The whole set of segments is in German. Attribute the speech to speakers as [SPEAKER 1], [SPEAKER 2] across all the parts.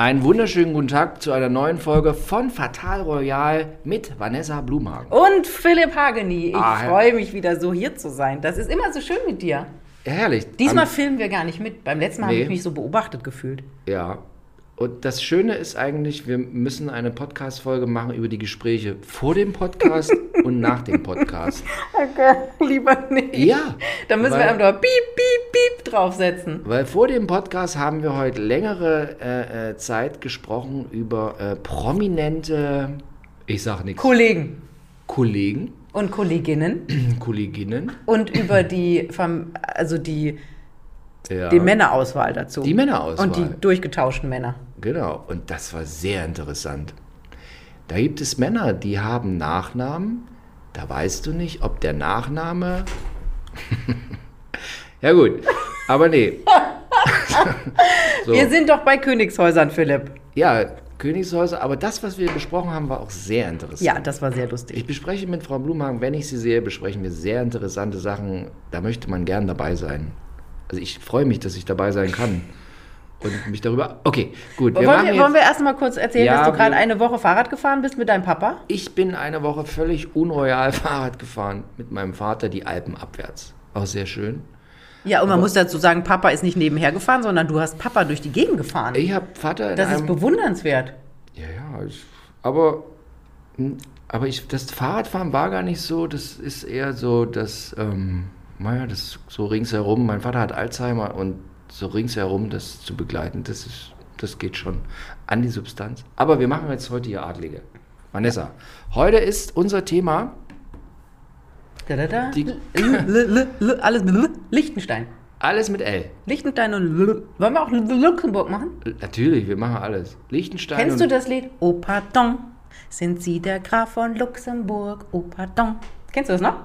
[SPEAKER 1] Einen wunderschönen guten Tag zu einer neuen Folge von Fatal Royal mit Vanessa Blumhagen.
[SPEAKER 2] Und Philipp Hageni. Ich
[SPEAKER 1] Ah,
[SPEAKER 2] freue mich wieder so hier zu sein. Das ist immer so schön mit dir.
[SPEAKER 1] Herrlich.
[SPEAKER 2] Diesmal
[SPEAKER 1] Am-
[SPEAKER 2] filmen wir gar nicht mit. Beim letzten Mal habe
[SPEAKER 1] Nee.
[SPEAKER 2] ich mich so beobachtet gefühlt.
[SPEAKER 1] ja. Und das Schöne ist eigentlich, wir müssen eine Podcast-Folge machen über die Gespräche vor dem Podcast und nach dem Podcast.
[SPEAKER 2] Okay, lieber nicht.
[SPEAKER 1] Ja.
[SPEAKER 2] Da müssen
[SPEAKER 1] weil,
[SPEAKER 2] wir einfach piep, piep, piep draufsetzen.
[SPEAKER 1] Weil vor dem Podcast haben wir heute längere äh, äh, Zeit gesprochen über äh, prominente, ich sag nichts,
[SPEAKER 2] Kollegen
[SPEAKER 1] Kollegen,
[SPEAKER 2] und Kolleginnen
[SPEAKER 1] Kolleginnen.
[SPEAKER 2] und über die, also die,
[SPEAKER 1] Ja.
[SPEAKER 2] die Männerauswahl dazu.
[SPEAKER 1] Die Männerauswahl.
[SPEAKER 2] Und die durchgetauschten Männer.
[SPEAKER 1] Genau, und das war sehr interessant. Da gibt es Männer, die haben Nachnamen, da weißt du nicht, ob der Nachname. ja, gut, aber nee. so.
[SPEAKER 2] Wir sind doch bei Königshäusern, Philipp.
[SPEAKER 1] Ja, Königshäuser, aber das, was wir besprochen haben, war auch sehr interessant.
[SPEAKER 2] Ja, das war sehr lustig.
[SPEAKER 1] Ich bespreche mit Frau Blumhagen, wenn ich sie sehe, besprechen wir sehr interessante Sachen. Da möchte man gern dabei sein. Also ich freue mich, dass ich dabei sein kann. Und mich darüber. Okay, gut.
[SPEAKER 2] wollen,
[SPEAKER 1] machen
[SPEAKER 2] wir,
[SPEAKER 1] jetzt-
[SPEAKER 2] wollen wir erst mal kurz erzählen,
[SPEAKER 1] Ja,
[SPEAKER 2] dass du gerade
[SPEAKER 1] wir-
[SPEAKER 2] eine Woche Fahrrad gefahren bist mit deinem Papa?
[SPEAKER 1] Ich bin eine Woche völlig unroyal Fahrrad gefahren mit meinem Vater die Alpen abwärts. Auch sehr schön.
[SPEAKER 2] Ja, und man muss dazu sagen, Papa ist nicht nebenher gefahren, sondern du hast Papa durch die Gegend gefahren.
[SPEAKER 1] Ich habe Vater
[SPEAKER 2] das ist
[SPEAKER 1] einem,
[SPEAKER 2] bewundernswert.
[SPEAKER 1] Ja, ja, ich, aber hm, aber ich das Fahrradfahren war gar nicht so, das ist eher so das ähm, naja, das so ringsherum, mein Vater hat Alzheimer und so ringsherum das zu begleiten, das ist das geht schon an die Substanz. Aber wir machen jetzt heute hier Adlige. Vanessa, heute ist unser Thema
[SPEAKER 2] Da, da, da.
[SPEAKER 1] Die-
[SPEAKER 2] alles L, Liechtenstein.
[SPEAKER 1] alles mit L.
[SPEAKER 2] Liechtenstein und L. Wollen wir auch Luxemburg machen?
[SPEAKER 1] Natürlich, wir machen alles. Liechtenstein
[SPEAKER 2] Kennst du das Lied? Oh pardon, sind Sie der Graf von Luxemburg? Oh pardon. Kennst du das noch?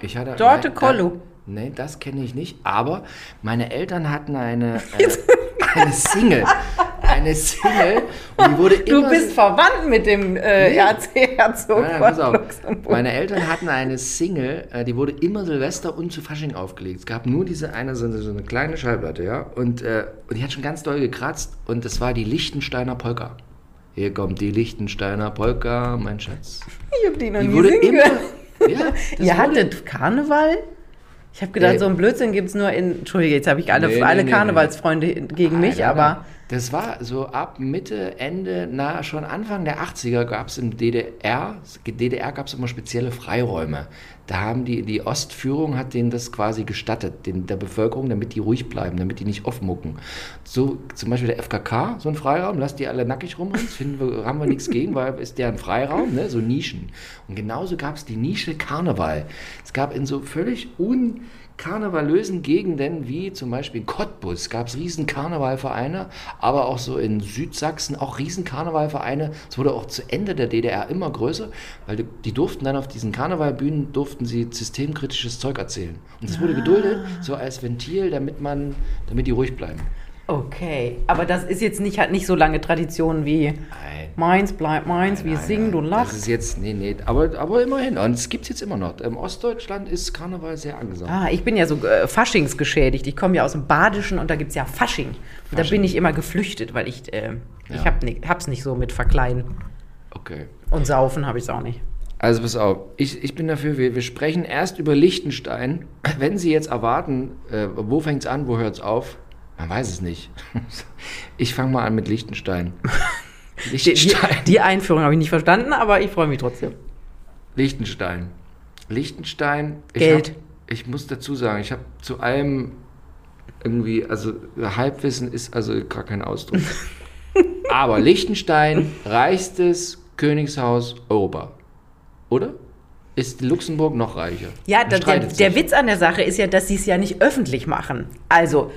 [SPEAKER 1] Ich hatte
[SPEAKER 2] Dorte
[SPEAKER 1] nein,
[SPEAKER 2] Kollo.
[SPEAKER 1] Nee, das kenne ich nicht. Aber meine Eltern hatten eine, äh, eine Single. Eine Single. Und die wurde
[SPEAKER 2] Du
[SPEAKER 1] immer
[SPEAKER 2] bist
[SPEAKER 1] so,
[SPEAKER 2] verwandt mit dem äh,
[SPEAKER 1] Nee.
[SPEAKER 2] Erzherzog
[SPEAKER 1] Nein, nein, pass
[SPEAKER 2] von. Luxemburg.
[SPEAKER 1] Meine Eltern hatten eine Single, äh, die wurde immer Silvester und zu Fasching aufgelegt. Es gab nur diese eine, so, eine- so eine kleine Schallplatte, ja. Und, äh, und die hat schon ganz doll gekratzt. Und das war die Lichtensteiner Polka. Hier kommt die Lichtensteiner Polka, mein Schatz.
[SPEAKER 2] Ich hab die noch
[SPEAKER 1] Die
[SPEAKER 2] nie
[SPEAKER 1] wurde immer.
[SPEAKER 2] gehört.
[SPEAKER 1] Ja,
[SPEAKER 2] Ihr
[SPEAKER 1] wurde-
[SPEAKER 2] hattet Karneval? Ich habe gedacht,
[SPEAKER 1] Äh,
[SPEAKER 2] so ein Blödsinn gibt es nur in. Entschuldige, jetzt habe ich alle,
[SPEAKER 1] Nee, nee,
[SPEAKER 2] alle
[SPEAKER 1] nee,
[SPEAKER 2] Karnevalsfreunde gegen mich,
[SPEAKER 1] Nein, nein,
[SPEAKER 2] aber.
[SPEAKER 1] Das war so ab Mitte, Ende, na schon Anfang der 80er gab es im DDR, DDR gab es immer spezielle Freiräume. Da haben die, die Ostführung hat denen das quasi gestattet, den, der Bevölkerung, damit die ruhig bleiben, damit die nicht aufmucken. So zum Beispiel der FKK, so ein Freiraum, lasst die alle nackig rumrennen, finden wir, haben wir nichts gegen, weil ist der ein Freiraum, ne? so Nischen. Und genauso gab es die Nische Karneval. Es gab in so völlig un karnevalösen Gegenden wie zum Beispiel in Cottbus gab es riesen Karnevalvereine, aber auch so in Südsachsen auch riesen Karnevalvereine. Es wurde auch zu Ende der DDR immer größer, weil die, die durften dann auf diesen Karnevalbühnen durften sie systemkritisches Zeug erzählen. Und es wurde geduldet, so als Ventil, damit man, damit die ruhig bleiben.
[SPEAKER 2] Okay, aber das ist jetzt nicht, hat nicht so lange Tradition wie
[SPEAKER 1] Nein.
[SPEAKER 2] Meins bleibt meins, wir
[SPEAKER 1] Nein,
[SPEAKER 2] singen und
[SPEAKER 1] Das
[SPEAKER 2] lachen.
[SPEAKER 1] ist jetzt, nee, nee, aber, aber immerhin. Und es gibt es jetzt immer noch. Im Ostdeutschland ist Karneval sehr angesagt.
[SPEAKER 2] Ah, ich bin ja so äh, Faschingsgeschädigt. Ich komme ja aus dem Badischen und da gibt es ja Fasching. Und da
[SPEAKER 1] Fasching.
[SPEAKER 2] bin ich immer geflüchtet, weil ich, äh, ich
[SPEAKER 1] Ja.
[SPEAKER 2] hab ni, hab's nicht so mit Verkleiden.
[SPEAKER 1] Okay.
[SPEAKER 2] Und Saufen habe ich es auch nicht.
[SPEAKER 1] Also pass auf, ich, ich bin dafür, wir, wir sprechen erst über Liechtenstein. Wenn Sie jetzt erwarten, äh, wo fängt es an, wo hört es auf? Man weiß es nicht. Ich fange mal an mit Liechtenstein.
[SPEAKER 2] Die, die,
[SPEAKER 1] Liechtenstein.
[SPEAKER 2] die Einführung habe ich nicht verstanden, aber ich freue mich trotzdem.
[SPEAKER 1] Liechtenstein. Liechtenstein. Ich
[SPEAKER 2] Geld.
[SPEAKER 1] Hab, ich muss dazu sagen, ich habe zu allem irgendwie, also Halbwissen ist also gar kein Ausdruck. Aber Liechtenstein, reichstes Königshaus Europa. Oder? Ist Luxemburg noch reicher?
[SPEAKER 2] Ja, da, der, der. Witz an der Sache ist ja, dass sie es ja nicht öffentlich machen. Also,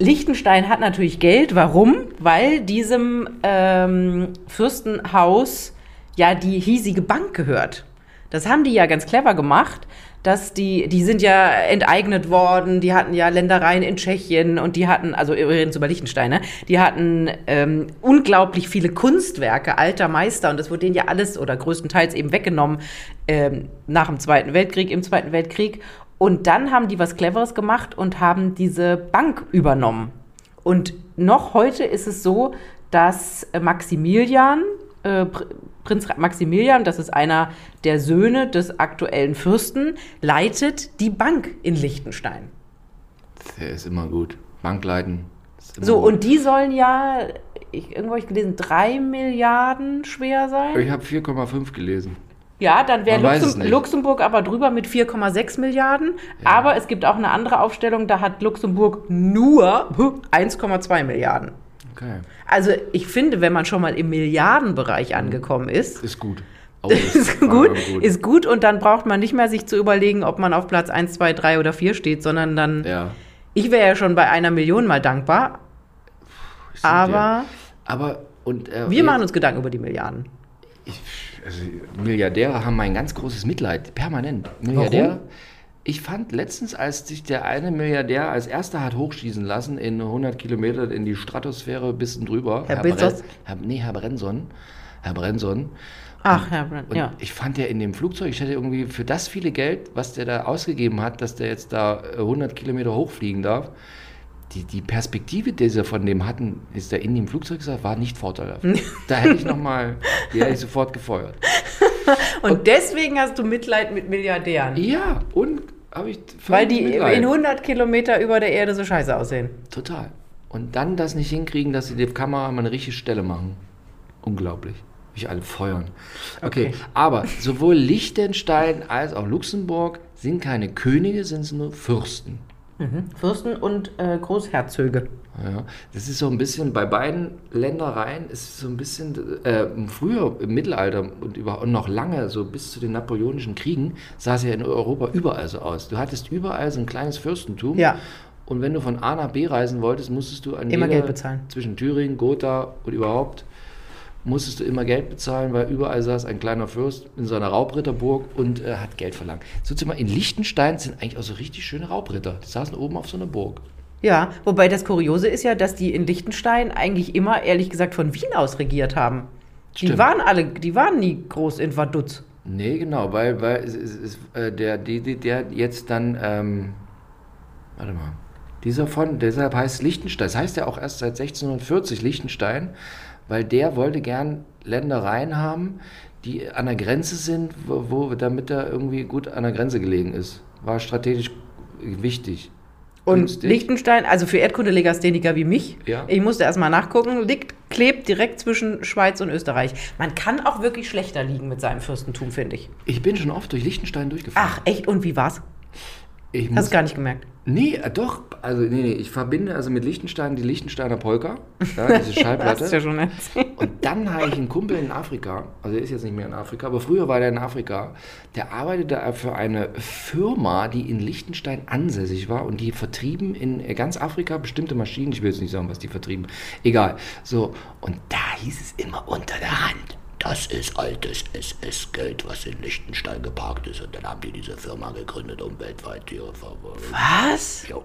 [SPEAKER 2] Liechtenstein hat natürlich Geld. Warum? Weil diesem ähm, Fürstenhaus ja die hiesige Bank gehört. Das haben die ja ganz clever gemacht, dass die, die sind ja enteignet worden, die hatten ja Ländereien in Tschechien und die hatten, also wir reden über Liechtenstein, ne? die hatten ähm, unglaublich viele Kunstwerke alter Meister und das wurde denen ja alles oder größtenteils eben weggenommen ähm, nach dem Zweiten Weltkrieg, im Zweiten Weltkrieg. Und dann haben die was Cleveres gemacht und haben diese Bank übernommen. Und noch heute ist es so, dass äh, Maximilian, äh, Pr- Prinz Maximilian, das ist einer der Söhne des aktuellen Fürsten, leitet die Bank in Liechtenstein.
[SPEAKER 1] Der ist immer gut. Bankleiten. ist immer
[SPEAKER 2] So,
[SPEAKER 1] gut.
[SPEAKER 2] und die sollen ja, ich, irgendwo habe ich gelesen, drei Milliarden schwer sein.
[SPEAKER 1] Ich habe 4,5 gelesen.
[SPEAKER 2] Ja, dann wäre Luxem. Luxemburg aber drüber mit 4,6 Milliarden. Aber es gibt auch eine andere Aufstellung, da hat Luxemburg nur 1,2 Milliarden.
[SPEAKER 1] Okay.
[SPEAKER 2] Also ich finde, wenn man schon mal im Milliardenbereich angekommen ist,
[SPEAKER 1] Ist gut. Oh,
[SPEAKER 2] ist
[SPEAKER 1] war
[SPEAKER 2] gut,
[SPEAKER 1] aber
[SPEAKER 2] ist gut und dann braucht man nicht mehr sich zu überlegen, ob man auf Platz 1, 2, 3 oder 4 steht, sondern dann,
[SPEAKER 1] Ja.
[SPEAKER 2] ich wäre ja schon bei einer Million mal dankbar,
[SPEAKER 1] sag dir.
[SPEAKER 2] aber
[SPEAKER 1] Aber, und. Äh,
[SPEAKER 2] wir machen uns Gedanken über die Milliarden.
[SPEAKER 1] Ich, also Milliardäre haben mein ganz großes Mitleid, permanent. Milliardäre. Ich fand letztens, als sich der eine Milliardär als erster hat hochschießen lassen in 100 Kilometer in die Stratosphäre bis und drüber.
[SPEAKER 2] Herr
[SPEAKER 1] Bre-
[SPEAKER 2] Bezos?
[SPEAKER 1] Herr, nee, Herr Brenson. Herr Brenson.
[SPEAKER 2] Ach, Herr Brand,
[SPEAKER 1] Und
[SPEAKER 2] ja.
[SPEAKER 1] ich fand ja in dem Flugzeug, ich hätte irgendwie für das viele Geld, was der da ausgegeben hat, dass der jetzt da äh, 100 Kilometer hochfliegen darf, die, die Perspektive, die sie von dem hatten, ist der in dem Flugzeug gesagt, war nicht vorteilhaft. da hätte ich nochmal, die hätte ich sofort gefeuert.
[SPEAKER 2] Und deswegen hast du Mitleid mit Milliardären.
[SPEAKER 1] Ja, und habe ich
[SPEAKER 2] Weil die
[SPEAKER 1] Mitleid.
[SPEAKER 2] in 100 Kilometer über der Erde so scheiße aussehen.
[SPEAKER 1] Total. Und dann das nicht hinkriegen, dass sie die Kamera mal eine richtige Stelle machen. Unglaublich. Mich alle feuern. Okay,
[SPEAKER 2] Okay.
[SPEAKER 1] aber sowohl Liechtenstein als auch Luxemburg sind keine Könige, sind es nur Fürsten.
[SPEAKER 2] Fürsten und äh, Großherzöge.
[SPEAKER 1] Ja, das ist so ein bisschen bei beiden Ländereien ist es so ein bisschen äh, früher im Mittelalter und, über, und noch lange so bis zu den napoleonischen Kriegen sah es ja in Europa überall so aus. Du hattest überall so ein kleines Fürstentum.
[SPEAKER 2] Ja.
[SPEAKER 1] Und wenn du von A nach B reisen wolltest, musstest du an
[SPEAKER 2] Immer Geld bezahlen.
[SPEAKER 1] zwischen Thüringen, Gotha und überhaupt musstest du immer Geld bezahlen, weil überall saß ein kleiner Fürst in seiner Raubritterburg und äh, hat Geld verlangt. So Beispiel in Liechtenstein sind eigentlich auch so richtig schöne Raubritter. Die saßen oben auf so einer Burg.
[SPEAKER 2] Ja, wobei das Kuriose ist ja, dass die in Liechtenstein eigentlich immer, ehrlich gesagt, von Wien aus regiert haben. Die
[SPEAKER 1] Stimmt.
[SPEAKER 2] waren alle, die waren nie groß in Vaduz.
[SPEAKER 1] Nee, genau, weil, weil es, es, es, äh, der, die, die, der jetzt dann, ähm, warte mal, dieser von, deshalb heißt Liechtenstein, das heißt ja auch erst seit 1640 Liechtenstein, weil der wollte gern Ländereien haben, die an der Grenze sind, wo, wo damit er irgendwie gut an der Grenze gelegen ist. War strategisch wichtig.
[SPEAKER 2] Und
[SPEAKER 1] Günstig.
[SPEAKER 2] Liechtenstein, also für Erdkundelegastheniker wie mich,
[SPEAKER 1] Ja.
[SPEAKER 2] ich musste erstmal nachgucken, liegt, klebt direkt zwischen Schweiz und Österreich. Man kann auch wirklich schlechter liegen mit seinem Fürstentum, finde ich.
[SPEAKER 1] Ich bin schon oft durch Liechtenstein durchgefahren.
[SPEAKER 2] Ach, echt? Und wie war's?
[SPEAKER 1] Ich
[SPEAKER 2] Hast
[SPEAKER 1] muss,
[SPEAKER 2] du gar nicht gemerkt.
[SPEAKER 1] Nee, äh, doch. Also, nee, nee, ich verbinde also mit Liechtenstein die Liechtensteiner Polka, ja, diese Schallplatte.
[SPEAKER 2] Hast du ja schon erzählt.
[SPEAKER 1] Und dann habe ich einen Kumpel in Afrika, also er ist jetzt nicht mehr in Afrika, aber früher war der in Afrika, der arbeitete für eine Firma, die in Liechtenstein ansässig war und die vertrieben in ganz Afrika bestimmte Maschinen, ich will jetzt nicht sagen, was die vertrieben, egal. So, und da hieß es immer unter der Hand, das ist altes SS-Geld, was in Liechtenstein geparkt ist. Und dann haben die diese Firma gegründet, um weltweit Tiere ver...
[SPEAKER 2] Was?
[SPEAKER 1] Jo.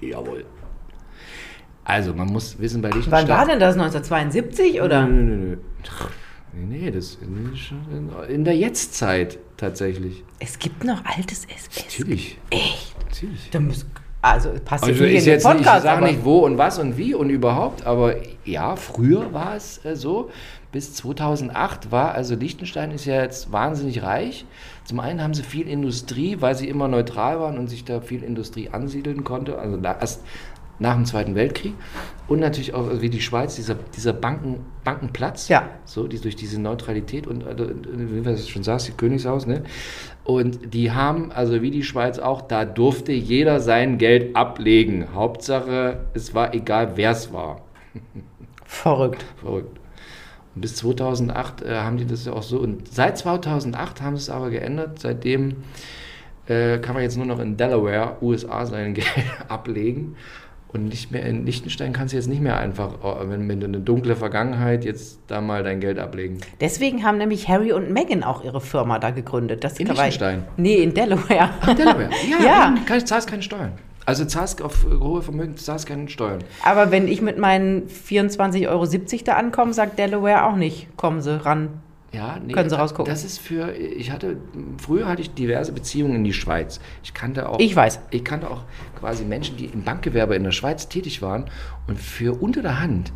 [SPEAKER 1] Jawohl. Also, man muss wissen, bei
[SPEAKER 2] Wann
[SPEAKER 1] Liechtenstein...
[SPEAKER 2] war denn das? 1972 oder?
[SPEAKER 1] Nö, nö, nö. Nee, nee, das ist schon in- in der Jetztzeit tatsächlich.
[SPEAKER 2] Es gibt noch altes SS.
[SPEAKER 1] Natürlich.
[SPEAKER 2] Echt?
[SPEAKER 1] Natürlich.
[SPEAKER 2] Da muss, also passt
[SPEAKER 1] Also
[SPEAKER 2] jetzt nicht in den
[SPEAKER 1] jetzt nicht, ich
[SPEAKER 2] Podcast,
[SPEAKER 1] sage nicht wo und was und wie und überhaupt, aber ja, früher war es äh, so. Bis 2008 war, also Liechtenstein ist ja jetzt wahnsinnig reich. Zum einen haben sie viel Industrie, weil sie immer neutral waren und sich da viel Industrie ansiedeln konnte. Also erst nach dem Zweiten Weltkrieg. Und natürlich auch wie die Schweiz, dieser, dieser Banken, Bankenplatz.
[SPEAKER 2] Ja.
[SPEAKER 1] So, die durch diese Neutralität und, äh, wie du es schon sagst, die Königshaus, ne? Und die haben, also wie die Schweiz auch, da durfte jeder sein Geld ablegen. Hauptsache, es war egal, wer es war.
[SPEAKER 2] verrückt.
[SPEAKER 1] Verrückt. Und bis 2008 äh, haben die das ja auch so. Und seit 2008 haben sie es aber geändert. Seitdem äh, kann man jetzt nur noch in Delaware, USA, sein Geld ablegen. Und nicht mehr in Liechtenstein kannst du jetzt nicht mehr einfach, äh, wenn, wenn du eine dunkle Vergangenheit, jetzt da mal dein Geld ablegen.
[SPEAKER 2] Deswegen haben nämlich Harry und Meghan auch ihre Firma da gegründet. Das
[SPEAKER 1] In Liechtenstein?
[SPEAKER 2] Nee, in Delaware.
[SPEAKER 1] Delaware. Ja,
[SPEAKER 2] Ja.
[SPEAKER 1] Kann, zahlst keine Steuern. Also zahlst auf hohe Vermögen, zahlst keine Steuern.
[SPEAKER 2] Aber wenn ich mit meinen 24,70 Euro da ankomme, sagt Delaware auch nicht, kommen Sie ran.
[SPEAKER 1] Ja, nee,
[SPEAKER 2] Können Sie rausgucken.
[SPEAKER 1] Das ist für, ich hatte, früher hatte ich diverse Beziehungen in die Schweiz. Ich kannte auch.
[SPEAKER 2] Ich weiß.
[SPEAKER 1] Ich kannte auch quasi Menschen, die im Bankgewerbe in der Schweiz tätig waren und für unter der Hand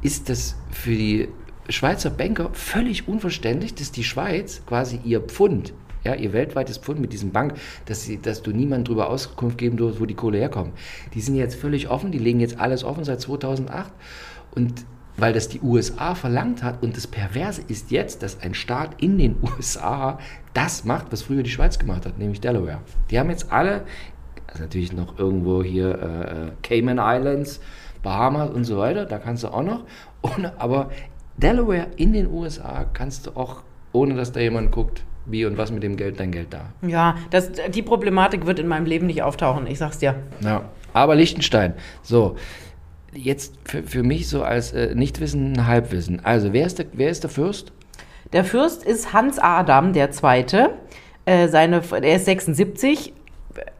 [SPEAKER 1] ist das für die Schweizer Banker völlig unverständlich, dass die Schweiz quasi ihr Pfund, ja, ihr weltweites Pfund mit diesem Bank, dass, sie, dass du niemand darüber Auskunft geben durfst, wo die Kohle herkommt. Die sind jetzt völlig offen, die legen jetzt alles offen seit 2008 und weil das die USA verlangt hat und das Perverse ist jetzt, dass ein Staat in den USA das macht, was früher die Schweiz gemacht hat, nämlich Delaware. Die haben jetzt alle, also natürlich noch irgendwo hier äh, Cayman Islands, Bahamas und so weiter, da kannst du auch noch, ohne, aber Delaware in den USA kannst du auch, ohne dass da jemand guckt, wie und was mit dem Geld dein Geld da.
[SPEAKER 2] Ja, das, die Problematik wird in meinem Leben nicht auftauchen, ich sag's dir.
[SPEAKER 1] Ja, aber Liechtenstein, so, jetzt für, für mich so als äh, Nichtwissen, Halbwissen. Also, wer ist, der, wer ist der Fürst?
[SPEAKER 2] Der Fürst ist Hans Adam der Zweite. Äh, er ist 76.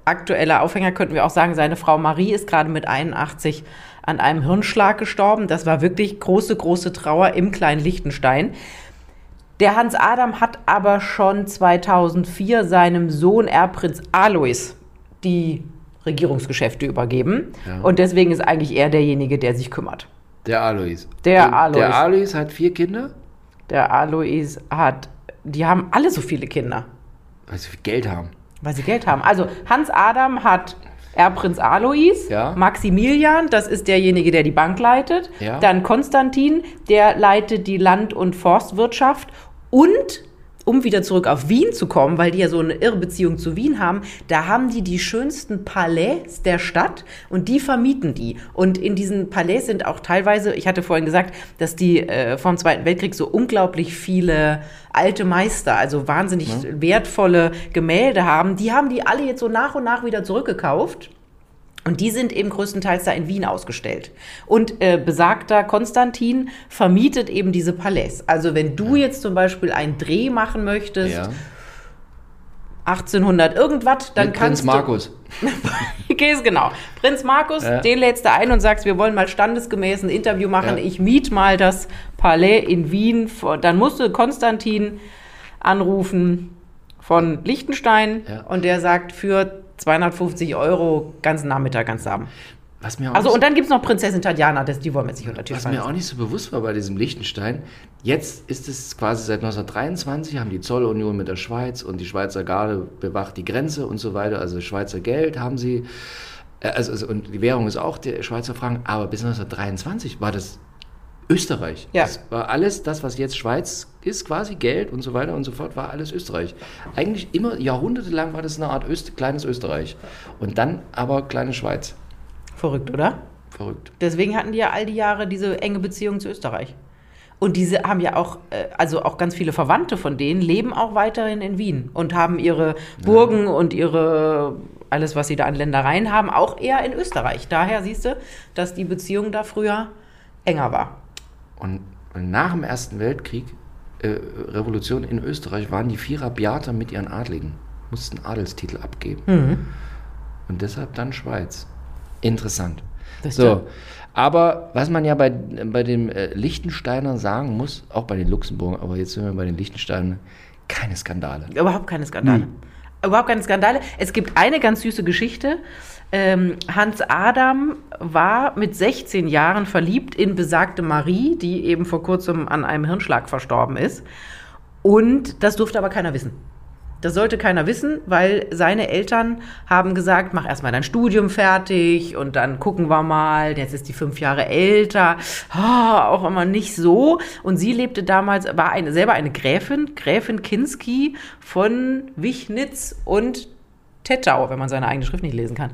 [SPEAKER 2] Aktueller Aufhänger könnten wir auch sagen, seine Frau Marie ist gerade mit 81 an einem Hirnschlag gestorben. Das war wirklich große, große Trauer im kleinen Liechtenstein. Der Hans Adam hat aber schon 2004 seinem Sohn Erbprinz Alois die Regierungsgeschäfte übergeben.
[SPEAKER 1] Ja.
[SPEAKER 2] Und deswegen ist eigentlich er derjenige, der sich kümmert.
[SPEAKER 1] Der Alois.
[SPEAKER 2] Der
[SPEAKER 1] Und
[SPEAKER 2] Alois.
[SPEAKER 1] Der Alois hat vier Kinder,
[SPEAKER 2] Der Alois hat, die haben alle so viele Kinder,
[SPEAKER 1] weil sie viel Geld haben.
[SPEAKER 2] weil sie Geld haben. Also Hans Adam hat Erbprinz Alois,
[SPEAKER 1] Ja.
[SPEAKER 2] Maximilian, das ist derjenige, der die Bank leitet,
[SPEAKER 1] Ja.
[SPEAKER 2] dann Konstantin, der leitet die Land- und Forstwirtschaft und um wieder zurück auf Wien zu kommen, weil die ja so eine irre Beziehung zu Wien haben, da haben die die schönsten Palais der Stadt und die vermieten die. Und in diesen Palais sind auch teilweise, ich hatte vorhin gesagt, dass die äh, vom Zweiten Weltkrieg so unglaublich viele alte Meister, also wahnsinnig wertvolle Gemälde haben. Die haben die alle jetzt so nach und nach wieder zurückgekauft. Und die sind eben größtenteils da in Wien ausgestellt. Und äh, besagter Konstantin vermietet eben diese Palais. Also wenn du jetzt zum Beispiel einen Dreh machen möchtest,
[SPEAKER 1] Ja.
[SPEAKER 2] 1800 irgendwas, dann
[SPEAKER 1] Mit
[SPEAKER 2] kannst
[SPEAKER 1] Prinz Markus.
[SPEAKER 2] du... Gehst genau. Prinz Markus,
[SPEAKER 1] Ja.
[SPEAKER 2] den lädst du ein und sagst, wir wollen mal standesgemäß ein Interview machen.
[SPEAKER 1] Ja.
[SPEAKER 2] Ich miet mal das Palais in Wien. Dann musst du Konstantin anrufen von Liechtenstein und der sagt, für 250 Euro ganzen Nachmittag du haben.
[SPEAKER 1] Was mir auch
[SPEAKER 2] Also und dann gibt es noch Prinzessin Tatjana, das, die wollen wir jetzt nicht unter Tisch
[SPEAKER 1] Was
[SPEAKER 2] fallen
[SPEAKER 1] mir auch nicht so bewusst war bei diesem Liechtenstein, jetzt ist es quasi seit 1923, haben die Zollunion mit der Schweiz und die Schweizer Garde bewacht die Grenze und so weiter. Also Schweizer Geld haben sie, äh, also, also und die Währung ist auch der Schweizer Franken, aber bis 1923 war das Österreich.
[SPEAKER 2] Ja.
[SPEAKER 1] Das war alles, das, was jetzt Schweiz ist, quasi Geld und so weiter und so fort, war alles Österreich. Eigentlich immer jahrhundertelang war das eine Art Öst, kleines Österreich. Und dann aber kleine Schweiz.
[SPEAKER 2] Verrückt, oder?
[SPEAKER 1] Verrückt.
[SPEAKER 2] Deswegen hatten die ja all die Jahre diese enge Beziehung zu Österreich. Und diese haben ja auch, äh, also auch ganz viele Verwandte von denen leben auch weiterhin in Wien und haben ihre Burgen und ihre, alles, was sie da an Ländereien haben, auch eher in Österreich. Daher siehst du, dass die Beziehung da früher enger war.
[SPEAKER 1] Und nach dem Ersten Weltkrieg, äh, Revolution in Österreich, waren die vier Rabiater mit ihren Adligen, mussten Adelstitel abgeben.
[SPEAKER 2] Mhm.
[SPEAKER 1] Und deshalb dann Schweiz. Interessant.
[SPEAKER 2] Das
[SPEAKER 1] So, aber was man ja bei, bei den äh, Liechtensteinern sagen muss, auch bei den Luxemburgern, aber jetzt sind wir bei den Liechtensteinern, keine Skandale.
[SPEAKER 2] Überhaupt keine Skandale. Überhaupt keine Skandale. Es gibt eine ganz süße Geschichte. Ähm, Hans Adam war mit 16 Jahren verliebt in besagte Marie, die eben vor kurzem an einem Hirnschlag verstorben ist. Und das durfte aber keiner wissen. Das sollte keiner wissen, weil seine Eltern haben gesagt, mach erstmal dein Studium fertig und dann gucken wir mal. Jetzt ist die fünf Jahre älter. Ah, auch immer nicht so. Und sie lebte damals, war eine, selber eine Gräfin, Gräfin Kinski von Wichnitz und Tettau, wenn man seine eigene Schrift nicht lesen kann.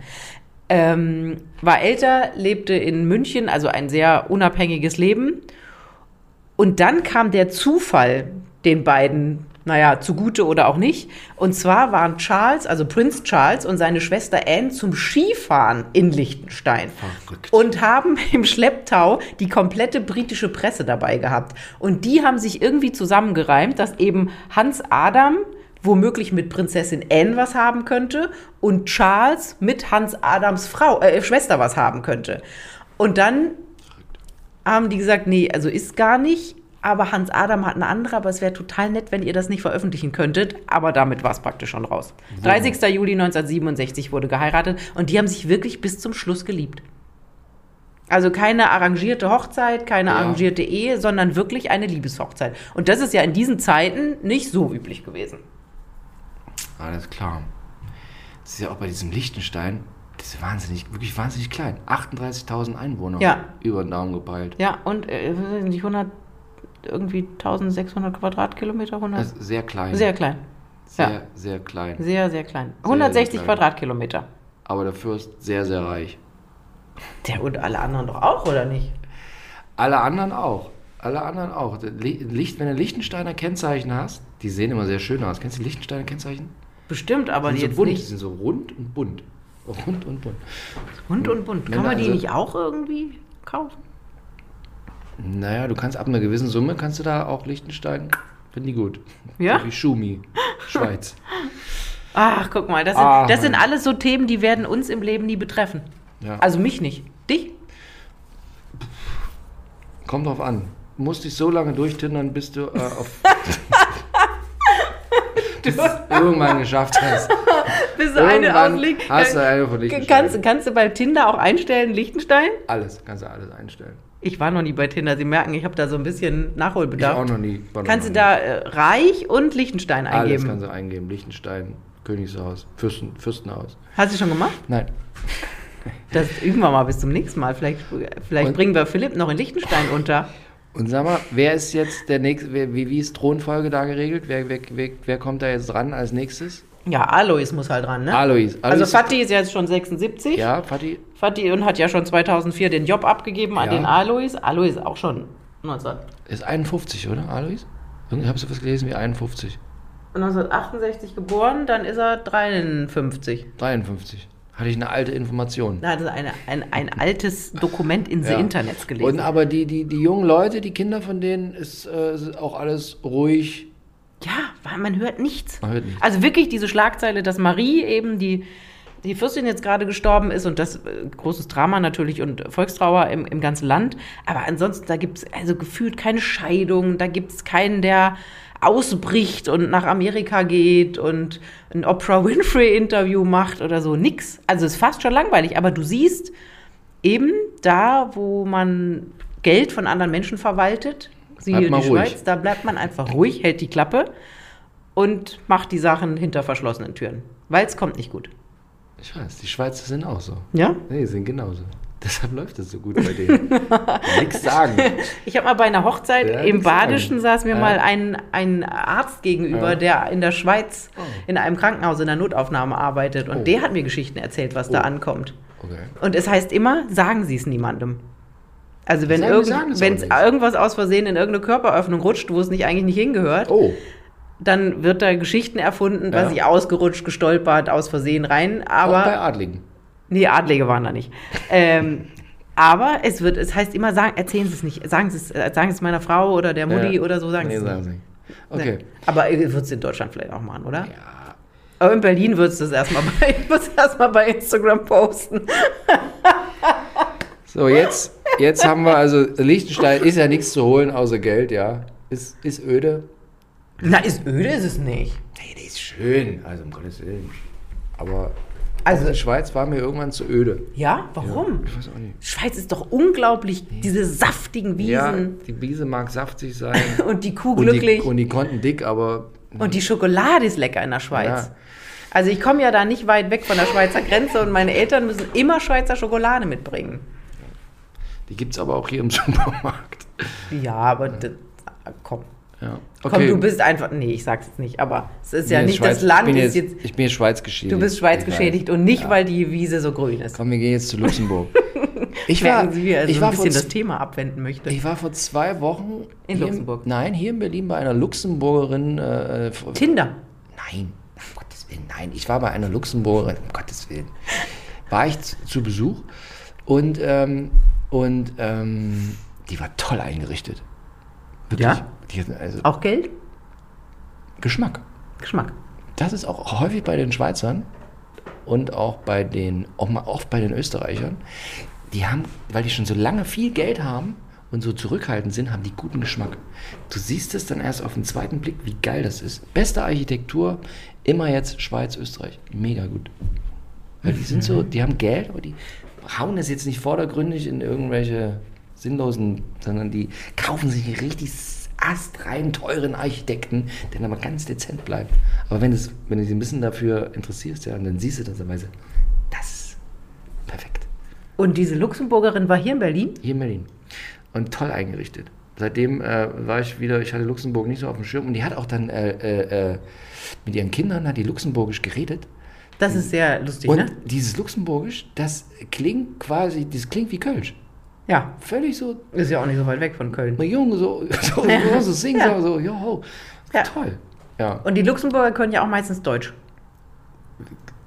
[SPEAKER 2] Ähm, war älter, lebte in München, also ein sehr unabhängiges Leben. Und dann kam der Zufall den beiden, naja, zugute oder auch nicht. Und zwar waren Charles, also Prinz Charles und seine Schwester Anne zum Skifahren in Liechtenstein.
[SPEAKER 1] Verrückt.
[SPEAKER 2] Und haben im Schlepptau die komplette britische Presse dabei gehabt. Und die haben sich irgendwie zusammengereimt, dass eben Hans Adam womöglich mit Prinzessin Anne was haben könnte und Charles mit Hans Adams Frau, äh, Schwester was haben könnte. Und dann haben die gesagt, nee, also ist gar nicht. Aber Hans Adam hat eine andere, aber es wäre total nett, wenn ihr das nicht veröffentlichen könntet. Aber damit war es praktisch schon raus. 30. Juli 1967 wurde geheiratet und die haben sich wirklich bis zum Schluss geliebt. Also keine arrangierte Hochzeit, keine
[SPEAKER 1] Ja.
[SPEAKER 2] arrangierte Ehe, sondern wirklich eine Liebeshochzeit. Und das ist ja in diesen Zeiten nicht so üblich gewesen.
[SPEAKER 1] Alles klar. Das ist ja auch bei diesem Liechtenstein, das ist wahnsinnig, wirklich wahnsinnig klein. 38.000 Einwohner.
[SPEAKER 2] Ja.
[SPEAKER 1] Über den Daumen gepeilt.
[SPEAKER 2] Ja, und äh, nicht 100, irgendwie 1600 Quadratkilometer, 100?
[SPEAKER 1] Das ist sehr klein.
[SPEAKER 2] sehr klein.
[SPEAKER 1] sehr,
[SPEAKER 2] ja.
[SPEAKER 1] sehr klein.
[SPEAKER 2] Sehr, sehr klein. 160
[SPEAKER 1] klein.
[SPEAKER 2] Quadratkilometer.
[SPEAKER 1] Aber der Fürst sehr, sehr reich.
[SPEAKER 2] Der und alle anderen doch auch, oder nicht?
[SPEAKER 1] Alle anderen auch. Alle anderen auch. Licht, wenn du Liechtensteiner Kennzeichen hast, die sehen immer sehr schön aus. Kennst du die Liechtensteiner Kennzeichen?
[SPEAKER 2] Bestimmt, aber
[SPEAKER 1] die
[SPEAKER 2] die
[SPEAKER 1] sind
[SPEAKER 2] jetzt
[SPEAKER 1] so bunt. Die
[SPEAKER 2] nicht.
[SPEAKER 1] sind so rund und bunt. Rund und bunt.
[SPEAKER 2] Bunt und bunt. Kann man die
[SPEAKER 1] also-
[SPEAKER 2] nicht auch irgendwie kaufen?
[SPEAKER 1] Naja, du kannst ab einer gewissen Summe, kannst du da auch Liechtenstein, finden die gut.
[SPEAKER 2] Ja?
[SPEAKER 1] So wie Schumi, Schweiz.
[SPEAKER 2] Ach, guck mal, das sind,
[SPEAKER 1] Ah,
[SPEAKER 2] das sind alles so Themen, die werden uns im Leben nie betreffen.
[SPEAKER 1] Ja.
[SPEAKER 2] Also mich nicht. Dich?
[SPEAKER 1] Kommt drauf an. Musst dich so lange durchtindern, bis du äh, auf du es irgendwann geschafft hast.
[SPEAKER 2] Bist du eine ausliegt?
[SPEAKER 1] hast du eine von Liechtenstein.
[SPEAKER 2] Kannst, kannst du bei Tinder auch einstellen, Liechtenstein?
[SPEAKER 1] Alles, kannst du alles einstellen.
[SPEAKER 2] Ich war noch nie bei Tinder. Sie merken, ich habe da so ein bisschen
[SPEAKER 1] Ich
[SPEAKER 2] Nachholbedarf.
[SPEAKER 1] auch noch nie. war noch
[SPEAKER 2] Kannst du
[SPEAKER 1] nie.
[SPEAKER 2] da äh, Reich und Liechtenstein
[SPEAKER 1] Alles
[SPEAKER 2] eingeben?
[SPEAKER 1] kannst du eingeben. Liechtenstein, Königshaus, Fürsten, Fürstenhaus.
[SPEAKER 2] Hast du schon gemacht?
[SPEAKER 1] Nein.
[SPEAKER 2] Das üben wir mal bis zum nächsten Mal. Vielleicht, vielleicht
[SPEAKER 1] Und-
[SPEAKER 2] bringen wir Philipp noch in Liechtenstein unter.
[SPEAKER 1] Und sag mal, wer ist jetzt der nächste, wer, wie, wie ist Thronfolge da geregelt? Wer, wer, wer, wer kommt da jetzt dran als nächstes?
[SPEAKER 2] Ja, Alois muss halt dran, ne?
[SPEAKER 1] Alois.
[SPEAKER 2] Also
[SPEAKER 1] Alois ist-
[SPEAKER 2] Fatih ist ja jetzt schon 76.
[SPEAKER 1] Ja, Fatih?
[SPEAKER 2] Fatih und hat ja schon 2004 den Job abgegeben an
[SPEAKER 1] Ja.
[SPEAKER 2] den Alois. Alois ist auch schon 19,
[SPEAKER 1] Ist 51, oder, Alois? Irgendwie Habst du was gelesen wie 51?
[SPEAKER 2] 1968 geboren, dann ist er 53.
[SPEAKER 1] 53. Hatte ich eine alte Information.
[SPEAKER 2] Da hat er eine, ein, ein altes Dokument in the
[SPEAKER 1] Ja.
[SPEAKER 2] Internets
[SPEAKER 1] Und
[SPEAKER 2] gelesen.
[SPEAKER 1] aber die, die, die jungen Leute, die Kinder von denen, ist, äh, auch alles ruhig.
[SPEAKER 2] ja, man hört nichts.
[SPEAKER 1] Man hört nichts.
[SPEAKER 2] Also wirklich diese Schlagzeile, dass Marie eben die, die Fürstin jetzt gerade gestorben ist und das äh, großes Drama natürlich und Volkstrauer im, im ganzen Land. Aber ansonsten, da gibt es also gefühlt keine Scheidung, da gibt es keinen, der ausbricht und nach Amerika geht und ein Oprah Winfrey-Interview macht oder so. Nix. Also ist fast schon langweilig. Aber du siehst eben da, wo man Geld von anderen Menschen verwaltet, siehe die
[SPEAKER 1] ruhig.
[SPEAKER 2] Schweiz, da bleibt man einfach ruhig, hält die Klappe und macht die Sachen hinter verschlossenen Türen. Weil es kommt nicht gut.
[SPEAKER 1] Ich weiß, die Schweizer sind auch so.
[SPEAKER 2] Ja?
[SPEAKER 1] Nee, sind genauso. Deshalb läuft es so gut bei denen. Nix sagen.
[SPEAKER 2] Ich habe mal bei einer Hochzeit
[SPEAKER 1] Ja,
[SPEAKER 2] im
[SPEAKER 1] nichts sagen.
[SPEAKER 2] Badischen saß mir
[SPEAKER 1] Ja.
[SPEAKER 2] mal ein, ein Arzt gegenüber,
[SPEAKER 1] Ja.
[SPEAKER 2] der in der Schweiz
[SPEAKER 1] Oh.
[SPEAKER 2] in einem Krankenhaus in der Notaufnahme arbeitet. Und
[SPEAKER 1] Oh.
[SPEAKER 2] der hat mir Geschichten erzählt, was da
[SPEAKER 1] Oh.
[SPEAKER 2] ankommt.
[SPEAKER 1] Okay.
[SPEAKER 2] Und es heißt immer, sagen Sie es niemandem. Also wenn irgend,
[SPEAKER 1] sagen es auch
[SPEAKER 2] wenn
[SPEAKER 1] nicht.
[SPEAKER 2] irgendwas aus Versehen in irgendeine Körperöffnung rutscht, wo es nicht eigentlich nicht hingehört,
[SPEAKER 1] Oh,
[SPEAKER 2] dann wird da Geschichten erfunden, was ich ausgerutscht, gestolpert, aus Versehen rein. Aber
[SPEAKER 1] auch bei Adligen.
[SPEAKER 2] Nee, Adlige waren da nicht. ähm, aber es wird, es heißt immer, sagen, erzählen Sie es nicht, sagen Sie es, äh, sagen Sie es meiner Frau oder der Mutti
[SPEAKER 1] Ja.
[SPEAKER 2] oder so, sagen
[SPEAKER 1] nee,
[SPEAKER 2] Sie es
[SPEAKER 1] sagen
[SPEAKER 2] nicht.
[SPEAKER 1] sie. Okay.
[SPEAKER 2] Nee. Aber ihr würdet es in Deutschland vielleicht auch machen, oder?
[SPEAKER 1] Ja.
[SPEAKER 2] Aber in Berlin würdest du es erstmal bei, erstmal bei Instagram posten.
[SPEAKER 1] So, jetzt, jetzt haben wir also, Liechtenstein ist ja nichts zu holen außer Geld, ja. Ist, ist öde.
[SPEAKER 2] Na, ist öde ist es nicht.
[SPEAKER 1] Nee, die ist schön, also um Gottes Willen. Aber
[SPEAKER 2] Also-
[SPEAKER 1] also, die Schweiz war mir irgendwann zu öde.
[SPEAKER 2] Ja, warum?
[SPEAKER 1] Ich weiß auch nicht.
[SPEAKER 2] Schweiz ist doch unglaublich, diese saftigen
[SPEAKER 1] Ja,
[SPEAKER 2] Wiesen
[SPEAKER 1] die Wiese mag saftig sein.
[SPEAKER 2] und die Kuh
[SPEAKER 1] und,
[SPEAKER 2] glücklich
[SPEAKER 1] die, und die konnten dick, aber
[SPEAKER 2] und die Schokolade ist lecker in der Schweiz.
[SPEAKER 1] Ja.
[SPEAKER 2] Also ich komme ja da nicht weit weg von der Schweizer Grenze und meine Eltern müssen immer Schweizer Schokolade mitbringen.
[SPEAKER 1] die gibt es aber auch hier im Supermarkt.
[SPEAKER 2] Ja, aber d- komm.
[SPEAKER 1] Ja.
[SPEAKER 2] Komm, du bist einfach. Nee, ich sag's jetzt nicht, aber es ist ja nicht
[SPEAKER 1] Schweiz-
[SPEAKER 2] das Land, ist
[SPEAKER 1] jetzt. Ich bin jetzt Schweiz geschädigt.
[SPEAKER 2] Du bist Schweiz geschädigt und nicht,
[SPEAKER 1] Ja.
[SPEAKER 2] weil die Wiese so grün ist.
[SPEAKER 1] Komm, wir gehen jetzt zu Luxemburg. Ich war,
[SPEAKER 2] Merken Sie, wie er
[SPEAKER 1] ich
[SPEAKER 2] so
[SPEAKER 1] war
[SPEAKER 2] ein
[SPEAKER 1] vor
[SPEAKER 2] bisschen das Thema abwenden möchte.
[SPEAKER 1] Ich war vor zwei Wochen
[SPEAKER 2] In
[SPEAKER 1] hier
[SPEAKER 2] Luxemburg.
[SPEAKER 1] nein, hier in Berlin bei einer Luxemburgerin. Äh, f-
[SPEAKER 2] Tinder.
[SPEAKER 1] nein, um Gottes Willen, nein. Ich war bei einer Luxemburgerin, um Gottes Willen. War ich zu, zu Besuch und, ähm, und ähm, die war toll eingerichtet. Wirklich.
[SPEAKER 2] Ja?
[SPEAKER 1] Die also
[SPEAKER 2] Auch Geld?
[SPEAKER 1] Geschmack.
[SPEAKER 2] Geschmack.
[SPEAKER 1] Das ist auch häufig bei den Schweizern und auch bei den, auch mal oft bei den Österreichern. Die haben, weil die schon so lange viel Geld haben und so zurückhaltend sind, haben die guten Geschmack. Du siehst es dann erst auf den zweiten Blick, wie geil das ist. Beste Architektur, immer jetzt Schweiz, Österreich. Mega gut. Weil die sind so, die haben Geld, aber die, hauen das jetzt nicht vordergründig in irgendwelche sinnlosen, sondern die kaufen sich richtig astrein teuren Architekten, der dann mal ganz dezent bleibt. Aber wenn, es, wenn du dich ein bisschen dafür interessierst, ja, und dann siehst du das, dann weißt du, das ist perfekt.
[SPEAKER 2] Und diese Luxemburgerin war hier in Berlin?
[SPEAKER 1] Hier in Berlin. Und toll eingerichtet. Seitdem äh, war ich wieder, ich hatte Luxemburg nicht so auf dem Schirm und die hat auch dann äh, äh, äh mit ihren Kindern, hat die Luxemburgisch geredet.
[SPEAKER 2] Das ist sehr lustig,
[SPEAKER 1] und
[SPEAKER 2] ne?
[SPEAKER 1] dieses Luxemburgisch, das klingt quasi, das klingt wie Kölsch.
[SPEAKER 2] Ja.
[SPEAKER 1] Völlig so,
[SPEAKER 2] Ist ja auch nicht so weit weg von Köln.
[SPEAKER 1] na Junge, so, so, so, so singen,
[SPEAKER 2] Ja.
[SPEAKER 1] so, joho.
[SPEAKER 2] Ja.
[SPEAKER 1] Toll. Ja,
[SPEAKER 2] Und die Luxemburger können ja auch meistens Deutsch.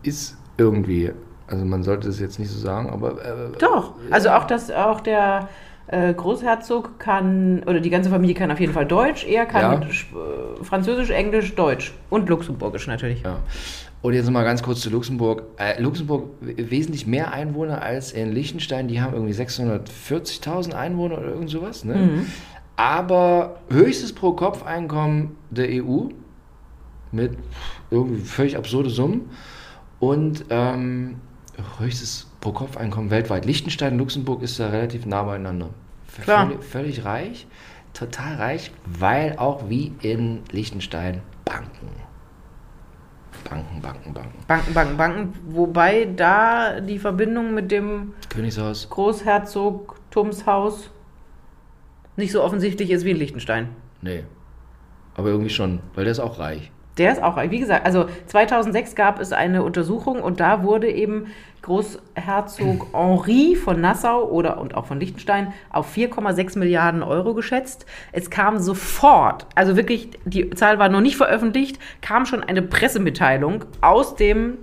[SPEAKER 1] ist irgendwie, also man sollte es jetzt nicht so sagen, aber äh,
[SPEAKER 2] Doch. Also auch das, auch der äh, Großherzog kann, oder die ganze Familie kann auf jeden Fall Deutsch. Er kann
[SPEAKER 1] Ja.
[SPEAKER 2] Äh, Französisch, Englisch, Deutsch und Luxemburgisch natürlich.
[SPEAKER 1] Ja. Und jetzt mal ganz kurz zu Luxemburg. Äh, Luxemburg wesentlich mehr Einwohner als in Liechtenstein. Die haben irgendwie 640.000 Einwohner oder irgend sowas. Ne?
[SPEAKER 2] Mhm.
[SPEAKER 1] Aber höchstes Pro-Kopf-Einkommen der EU mit irgendwie völlig absurde Summen. Und ähm, höchstes Pro-Kopf-Einkommen weltweit. Liechtenstein und Luxemburg ist da relativ nah beieinander.
[SPEAKER 2] Klar.
[SPEAKER 1] Völlig, völlig reich, total reich, weil auch wie in Liechtenstein Banken. Banken, Banken, Banken.
[SPEAKER 2] Banken, Banken, Banken. Wobei da die Verbindung mit dem
[SPEAKER 1] Königshaus.
[SPEAKER 2] Großherzogtumshaus nicht so offensichtlich ist wie in Liechtenstein.
[SPEAKER 1] Nee. Aber irgendwie schon, weil der ist auch reich.
[SPEAKER 2] Der ist auch, wie gesagt, also 2006 gab es eine Untersuchung und da wurde eben Großherzog Henri von Nassau oder und auch von Liechtenstein auf 4,6 Milliarden Euro geschätzt. Es kam sofort, also wirklich, die Zahl war noch nicht veröffentlicht, kam schon eine Pressemitteilung aus dem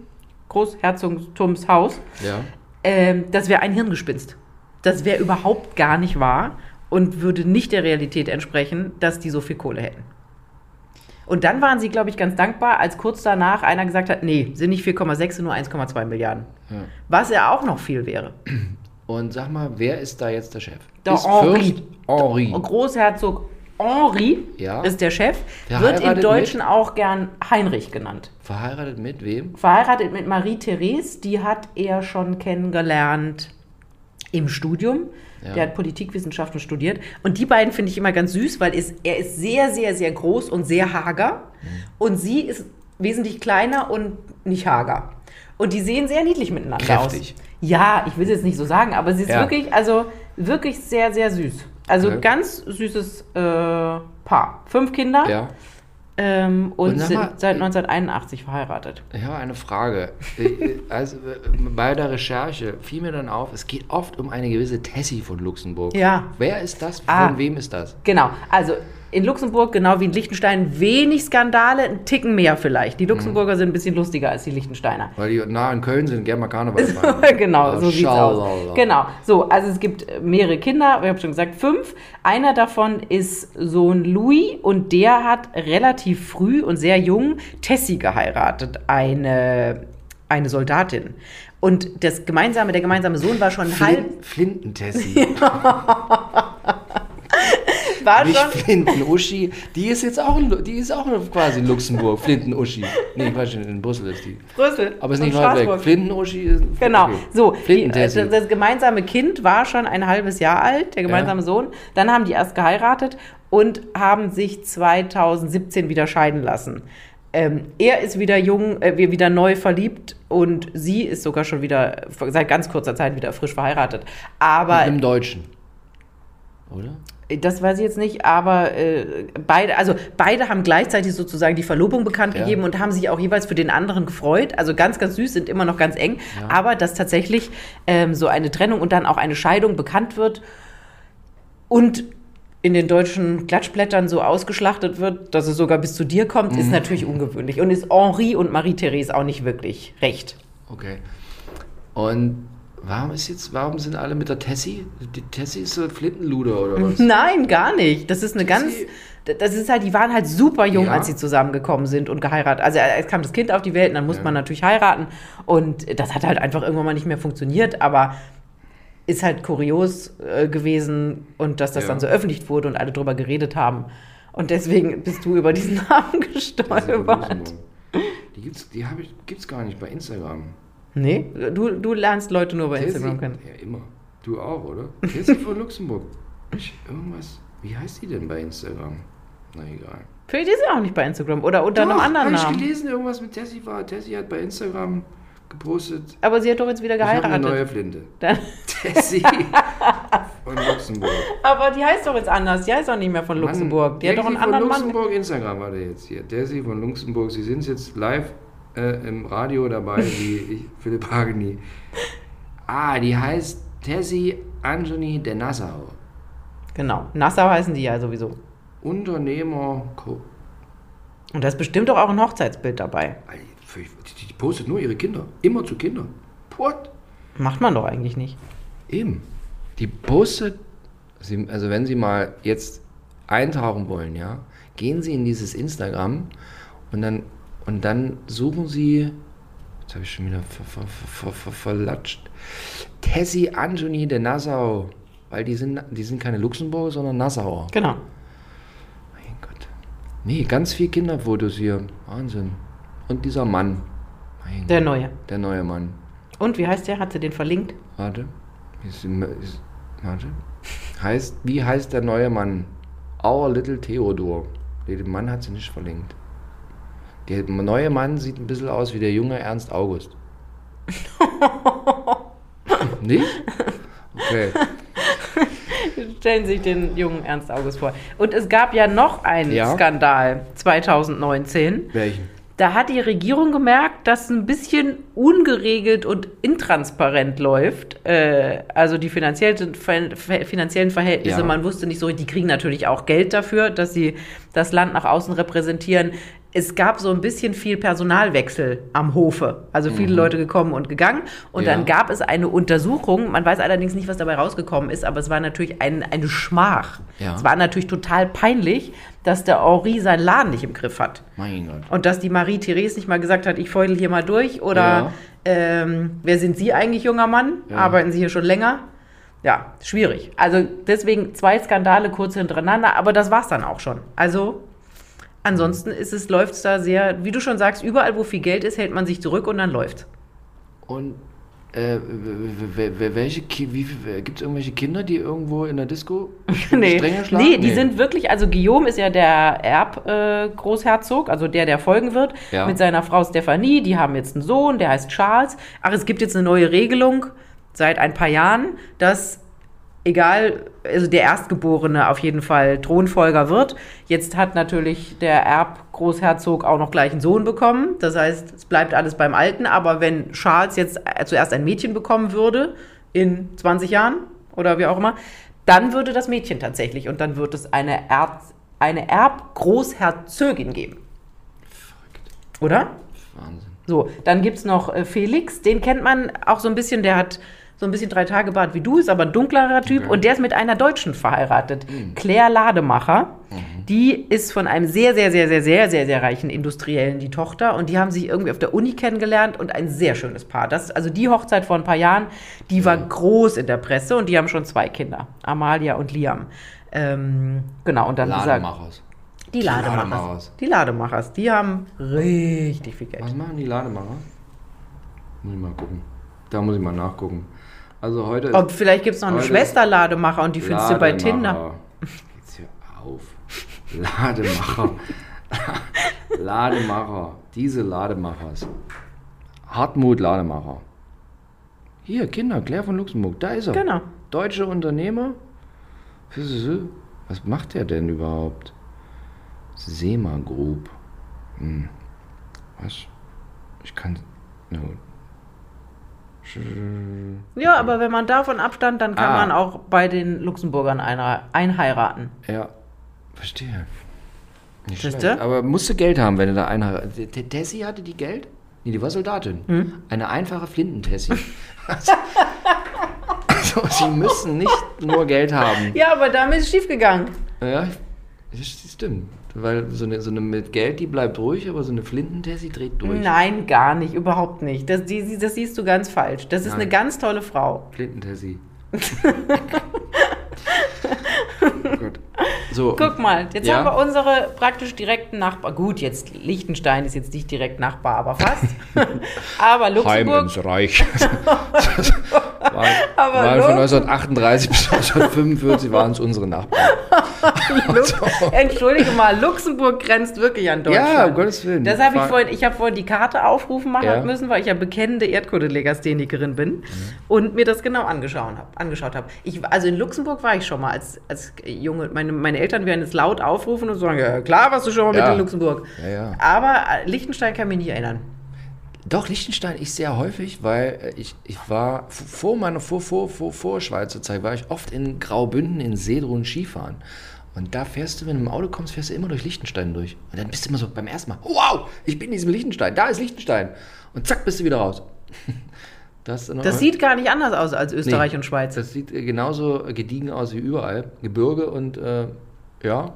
[SPEAKER 2] Großherzogtumshaus.
[SPEAKER 1] Ja.
[SPEAKER 2] Ähm, das wäre ein Hirngespinst. Das wäre überhaupt gar nicht wahr und würde nicht der Realität entsprechen, dass die so viel Kohle hätten. Und dann waren sie, glaube ich, ganz dankbar, als kurz danach einer gesagt hat, nee, sind nicht 4,6, sind nur 1,2 Milliarden.
[SPEAKER 1] ja.
[SPEAKER 2] Was ja auch noch viel wäre.
[SPEAKER 1] Und sag mal, wer ist da jetzt der Chef?
[SPEAKER 2] Der
[SPEAKER 1] ist
[SPEAKER 2] Henri.
[SPEAKER 1] Fürst Henri.
[SPEAKER 2] Und Großherzog Henri
[SPEAKER 1] Ja.
[SPEAKER 2] ist der Chef,
[SPEAKER 1] Der
[SPEAKER 2] wird im Deutschen auch gern Heinrich genannt.
[SPEAKER 1] Verheiratet mit wem?
[SPEAKER 2] Verheiratet mit Marie-Therese, die hat er schon kennengelernt im Studium.
[SPEAKER 1] Ja.
[SPEAKER 2] Der hat Politikwissenschaften studiert. Und die beiden finde ich immer ganz süß, weil es, er ist sehr, sehr, sehr groß und sehr hager. Und sie ist wesentlich kleiner und nicht hager. Und die sehen sehr niedlich miteinander
[SPEAKER 1] Kräftig.
[SPEAKER 2] aus. Ja, ich will es jetzt nicht so sagen, aber sie ist
[SPEAKER 1] Ja.
[SPEAKER 2] wirklich, also wirklich sehr, sehr süß. Also
[SPEAKER 1] Okay.
[SPEAKER 2] ganz süßes äh, Paar. Fünf Kinder
[SPEAKER 1] Ja.
[SPEAKER 2] Ähm, und,
[SPEAKER 1] Und
[SPEAKER 2] sind
[SPEAKER 1] mal,
[SPEAKER 2] seit 1981 verheiratet.
[SPEAKER 1] Habe eine Frage. Äh, also, äh, bei der Recherche fiel mir dann auf, es geht oft um eine gewisse Tessie von Luxemburg.
[SPEAKER 2] Ja.
[SPEAKER 1] Wer ist das? Von
[SPEAKER 2] Ah.
[SPEAKER 1] wem ist das?
[SPEAKER 2] Genau, also in Luxemburg, genau wie in Liechtenstein, wenig Skandale, ein Ticken mehr vielleicht. Die Luxemburger sind ein bisschen lustiger als die Liechtensteiner.
[SPEAKER 1] Weil die nah in Köln sind, gerne mal Karneval feiern.
[SPEAKER 2] genau,
[SPEAKER 1] Ja,
[SPEAKER 2] so sieht's aus. Genau, so, also es gibt mehrere Kinder, ich habe schon gesagt, fünf. Einer davon ist Sohn Louis und der hat relativ früh und sehr jung Tessie geheiratet, eine, eine Soldatin. Und das gemeinsame, der gemeinsame Sohn war schon halb,
[SPEAKER 1] Flin Flintentessie.
[SPEAKER 2] war
[SPEAKER 1] Nicht
[SPEAKER 2] schon,
[SPEAKER 1] Flinten-Uschi. Die ist jetzt auch, in die ist auch quasi in Luxemburg. Flinten-Uschi. Nee, Quatsch, in Brüssel ist die.
[SPEAKER 2] Brüssel.
[SPEAKER 1] Aber ist nicht weit weg. Flinten-Uschi ist.
[SPEAKER 2] Genau,
[SPEAKER 1] okay.
[SPEAKER 2] so. Die, das, das gemeinsame Kind war schon ein halbes Jahr alt, der gemeinsame Sohn. Dann haben die erst geheiratet und haben sich 2017 wieder scheiden lassen. Ähm, er ist wieder jung, äh, wieder neu verliebt und sie ist sogar schon wieder seit ganz kurzer Zeit wieder frisch verheiratet. Aber
[SPEAKER 1] Im Deutschen. Oder?
[SPEAKER 2] Das weiß ich jetzt nicht, aber äh, beide, also beide haben gleichzeitig sozusagen die Verlobung bekannt
[SPEAKER 1] Ja.
[SPEAKER 2] gegeben und haben sich auch jeweils für den anderen gefreut. Also ganz, ganz süß, sind immer noch ganz eng. Aber dass tatsächlich ähm, so eine Trennung und dann auch eine Scheidung bekannt wird und in den deutschen Klatschblättern so ausgeschlachtet wird, dass es sogar bis zu dir kommt,
[SPEAKER 1] Mhm.
[SPEAKER 2] ist natürlich ungewöhnlich. Und ist Henri und Marie-Therese auch nicht wirklich recht.
[SPEAKER 1] Okay. Und warum ist jetzt, warum sind alle mit der Tessie? Die Tessie ist so Flintenluder oder was?
[SPEAKER 2] Nein, gar nicht. Das ist eine ganz.
[SPEAKER 1] Sie-
[SPEAKER 2] Das ist halt, die waren halt super jung,
[SPEAKER 1] Ja.
[SPEAKER 2] als sie zusammengekommen sind und geheiratet. Also es kam das Kind auf die Welt und dann musste
[SPEAKER 1] Ja.
[SPEAKER 2] man natürlich heiraten. Und das hat halt einfach irgendwann mal nicht mehr funktioniert, aber ist halt kurios äh, gewesen und dass das
[SPEAKER 1] Ja.
[SPEAKER 2] dann so öffentlich wurde und alle drüber geredet haben. Und deswegen bist du über diesen Namen gestolpert.
[SPEAKER 1] Die gibt's, die habe ich, gibt's gar nicht bei Instagram.
[SPEAKER 2] Nee, du, du lernst Leute nur bei
[SPEAKER 1] Tessie-
[SPEAKER 2] Instagram kennen.
[SPEAKER 1] Ja, immer. Du auch, oder? Tessie von Luxemburg. Ich, irgendwas. Wie heißt die denn bei Instagram? Na egal.
[SPEAKER 2] Vielleicht ist sie auch nicht bei Instagram oder unter einem anderen
[SPEAKER 1] hab ich
[SPEAKER 2] Namen.
[SPEAKER 1] gelesen, irgendwas mit Tessie war. Tessie hat bei Instagram gepostet.
[SPEAKER 2] Aber sie hat doch jetzt wieder
[SPEAKER 1] Ich habe eine
[SPEAKER 2] geheiratet.
[SPEAKER 1] neue Flinte.
[SPEAKER 2] Dann,
[SPEAKER 1] Tessie von Luxemburg.
[SPEAKER 2] aber die heißt doch jetzt anders. Die heißt doch nicht mehr von Luxemburg.
[SPEAKER 1] Mann,
[SPEAKER 2] die hat doch einen
[SPEAKER 1] Tessie von
[SPEAKER 2] anderen Mann.
[SPEAKER 1] Luxemburg Instagram war der jetzt hier. Tessie von Luxemburg. Sie sind jetzt live äh, im Radio dabei, wie ich, Philipp Hageni. Ah, die heißt Tessie Anthony de Nassau.
[SPEAKER 2] Genau. Nassau heißen die ja sowieso.
[SPEAKER 1] Unternehmer. Co
[SPEAKER 2] Und da ist bestimmt doch auch ein Hochzeitsbild dabei.
[SPEAKER 1] die, die, postet nur ihre Kinder. Immer zu Kindern. What?
[SPEAKER 2] Macht man doch eigentlich nicht.
[SPEAKER 1] Eben. Die postet, sie, also wenn Sie mal jetzt eintauchen wollen, ja, gehen Sie in dieses Instagram und dann, und dann suchen Sie, jetzt habe ich schon wieder ver, ver, ver, ver, verlatscht, Tessie Anthony de Nassau, weil die sind, die sind keine Luxemburger, sondern Nassauer.
[SPEAKER 2] Genau.
[SPEAKER 1] Mein Gott. Nee, ganz viel Kinderfotos hier. Wahnsinn. Und dieser Mann. Mein
[SPEAKER 2] Der
[SPEAKER 1] Gott,
[SPEAKER 2] neue.
[SPEAKER 1] der neue Mann.
[SPEAKER 2] Und wie heißt der? Hat sie den verlinkt?
[SPEAKER 1] Warte. Ist, ist, warte. Heißt, wie heißt der neue Mann? Our Little Theodor. Den Mann hat sie nicht verlinkt. Der neue Mann sieht ein bisschen aus wie der junge Ernst August. nicht? Okay.
[SPEAKER 2] Stellen Sie sich den jungen Ernst August vor. Und es gab ja noch einen
[SPEAKER 1] Ja.
[SPEAKER 2] Skandal 2019.
[SPEAKER 1] Welchen?
[SPEAKER 2] Da hat die Regierung gemerkt, dass es ein bisschen ungeregelt und intransparent läuft. Äh, also die finanziellen Verhältnisse,
[SPEAKER 1] Ja.
[SPEAKER 2] man wusste nicht so, die kriegen natürlich auch Geld dafür, dass sie das Land nach außen repräsentieren. Es gab so ein bisschen viel Personalwechsel am Hofe. Also viele Leute gekommen und gegangen. Und
[SPEAKER 1] Mhm. Ja.
[SPEAKER 2] dann gab es eine Untersuchung. Man weiß allerdings nicht, was dabei rausgekommen ist, aber es war natürlich ein, eine Schmach.
[SPEAKER 1] Ja.
[SPEAKER 2] Es war natürlich total peinlich, dass der Henri seinen Laden nicht im Griff hat.
[SPEAKER 1] Mein Gott.
[SPEAKER 2] Und dass die Marie-Therese nicht mal gesagt hat, ich feudel hier mal durch oder
[SPEAKER 1] Ja.
[SPEAKER 2] ähm, wer sind Sie eigentlich, junger Mann? Arbeiten Sie hier schon länger? Ja, schwierig. Also deswegen zwei Skandale kurz hintereinander, aber das war's dann auch schon. Also ansonsten ist es, läuft's da sehr, wie du schon sagst, überall wo viel Geld ist, hält man sich zurück und dann läuft's.
[SPEAKER 1] Und äh, welche gibt es irgendwelche Kinder, die irgendwo in der Disco
[SPEAKER 2] Nee,
[SPEAKER 1] Stränge schlagen?
[SPEAKER 2] nee, die sind wirklich, also Guillaume ist ja der Erb-Großherzog, äh, also der, der folgen wird,
[SPEAKER 1] Ja.
[SPEAKER 2] mit seiner Frau Stephanie. Die haben jetzt einen Sohn, der heißt Charles. Ach, es gibt jetzt eine neue Regelung seit ein paar Jahren, dass egal, also der Erstgeborene auf jeden Fall Thronfolger wird. Jetzt hat natürlich der Erb-Großherzog auch noch gleich einen Sohn bekommen. Das heißt, es bleibt alles beim Alten. Aber wenn Charles jetzt äh, zuerst ein Mädchen bekommen würde, in 20 Jahren oder wie auch immer, dann würde das Mädchen tatsächlich und dann wird es eine, Erb eine Erbgroßherzogin geben. Oder?
[SPEAKER 1] Wahnsinn.
[SPEAKER 2] So, dann gibt es noch äh, Felix, den kennt man auch so ein bisschen, der hat so ein bisschen drei Tage Bart wie du, ist aber ein dunklerer Typ
[SPEAKER 1] Okay.
[SPEAKER 2] und der ist mit einer Deutschen verheiratet, Claire Lademacher. Die ist von einem sehr, sehr, sehr, sehr, sehr, sehr, sehr reichen Industriellen die Tochter und die haben sich irgendwie auf der Uni kennengelernt und ein sehr schönes Paar. Das ist also die Hochzeit vor ein paar Jahren, die war groß in der Presse und die haben schon zwei Kinder, Amalia und Liam. Ähm, genau, und dann
[SPEAKER 1] Lademachers.
[SPEAKER 2] die Lademachers.
[SPEAKER 1] Lademachers.
[SPEAKER 2] Die Lademachers, die haben richtig viel Geld.
[SPEAKER 1] Was machen die Lademacher? Muss ich mal gucken. Da muss ich mal nachgucken. Also heute
[SPEAKER 2] Ob vielleicht gibt es noch eine
[SPEAKER 1] Heute
[SPEAKER 2] Schwester Lademacher und die findest du bei Tinder.
[SPEAKER 1] Jetzt hör auf. Lademacher. Lademacher. Diese Lademachers. Hartmut Lademacher. Hier, Kinder, Claire von Luxemburg. Da ist er.
[SPEAKER 2] Genau.
[SPEAKER 1] Deutsche Unternehmer. Was macht der denn überhaupt? Sema Group. Hm. Was? Ich kann. Na gut.
[SPEAKER 2] Ja, aber wenn man davon abstand, dann kann
[SPEAKER 1] Ah.
[SPEAKER 2] man auch bei den Luxemburgern einheiraten.
[SPEAKER 1] Ja, verstehe. Nicht
[SPEAKER 2] Siehste?
[SPEAKER 1] schlecht. Aber musst du Geld haben, wenn du da einheiratest. Tessie hatte die Geld? Nee, die war Soldatin.
[SPEAKER 2] Hm?
[SPEAKER 1] Eine einfache Flintentessie. also, sie müssen nicht nur Geld haben.
[SPEAKER 2] Ja, aber damit ist es schiefgegangen.
[SPEAKER 1] Ja, das stimmt. Weil so eine, so eine mit Geld, die bleibt ruhig, aber so eine Flintentessie dreht durch.
[SPEAKER 2] Nein, gar nicht, überhaupt nicht. Das, die, das siehst du ganz falsch. Das ist
[SPEAKER 1] Nein.
[SPEAKER 2] eine ganz tolle Frau.
[SPEAKER 1] Flintentessie. So.
[SPEAKER 2] Guck mal, jetzt
[SPEAKER 1] Ja.
[SPEAKER 2] haben wir unsere praktisch direkten Nachbar. Gut, jetzt Liechtenstein ist jetzt nicht direkt Nachbar, aber fast. aber Luxemburg.
[SPEAKER 1] Reich. war,
[SPEAKER 2] Aber Lux-
[SPEAKER 1] von 1938 bis 1945 waren es unsere Nachbarn.
[SPEAKER 2] Lux Entschuldige mal, Luxemburg grenzt wirklich an Deutschland.
[SPEAKER 1] Ja, um Gottes Willen.
[SPEAKER 2] Das habe ich
[SPEAKER 1] War-
[SPEAKER 2] vorhin, ich habe vorhin die Karte aufrufen machen
[SPEAKER 1] Ja.
[SPEAKER 2] müssen, weil ich ja bekennende Erdkundelegasthenikerin bin
[SPEAKER 1] Mhm.
[SPEAKER 2] und mir das genau angeschaut habe. Angeschaut hab. Ich, also in Luxemburg war ich schon mal als, als Junge. Meine, meine Eltern werden es laut aufrufen und sagen, ja klar, warst du schon mal
[SPEAKER 1] Ja.
[SPEAKER 2] mit in Luxemburg.
[SPEAKER 1] Ja, ja.
[SPEAKER 2] Aber äh, Liechtenstein kann mich nicht erinnern.
[SPEAKER 1] Doch, Liechtenstein ich sehr häufig, weil äh, ich, ich war vor meiner vor, vor, vor, vor Schweizer Zeit, war ich oft in Graubünden in Seedrun Skifahren. Und da fährst du, wenn du im Auto kommst, fährst du immer durch Liechtenstein durch. Und dann bist du immer so beim ersten Mal, wow, ich bin in diesem Liechtenstein, da ist Liechtenstein. Und zack, bist du wieder raus. Das, noch-
[SPEAKER 2] Das sieht gar nicht anders aus als Österreich
[SPEAKER 1] Nee,
[SPEAKER 2] und Schweiz.
[SPEAKER 1] Das sieht äh, genauso gediegen aus wie überall. Gebirge und äh, ja,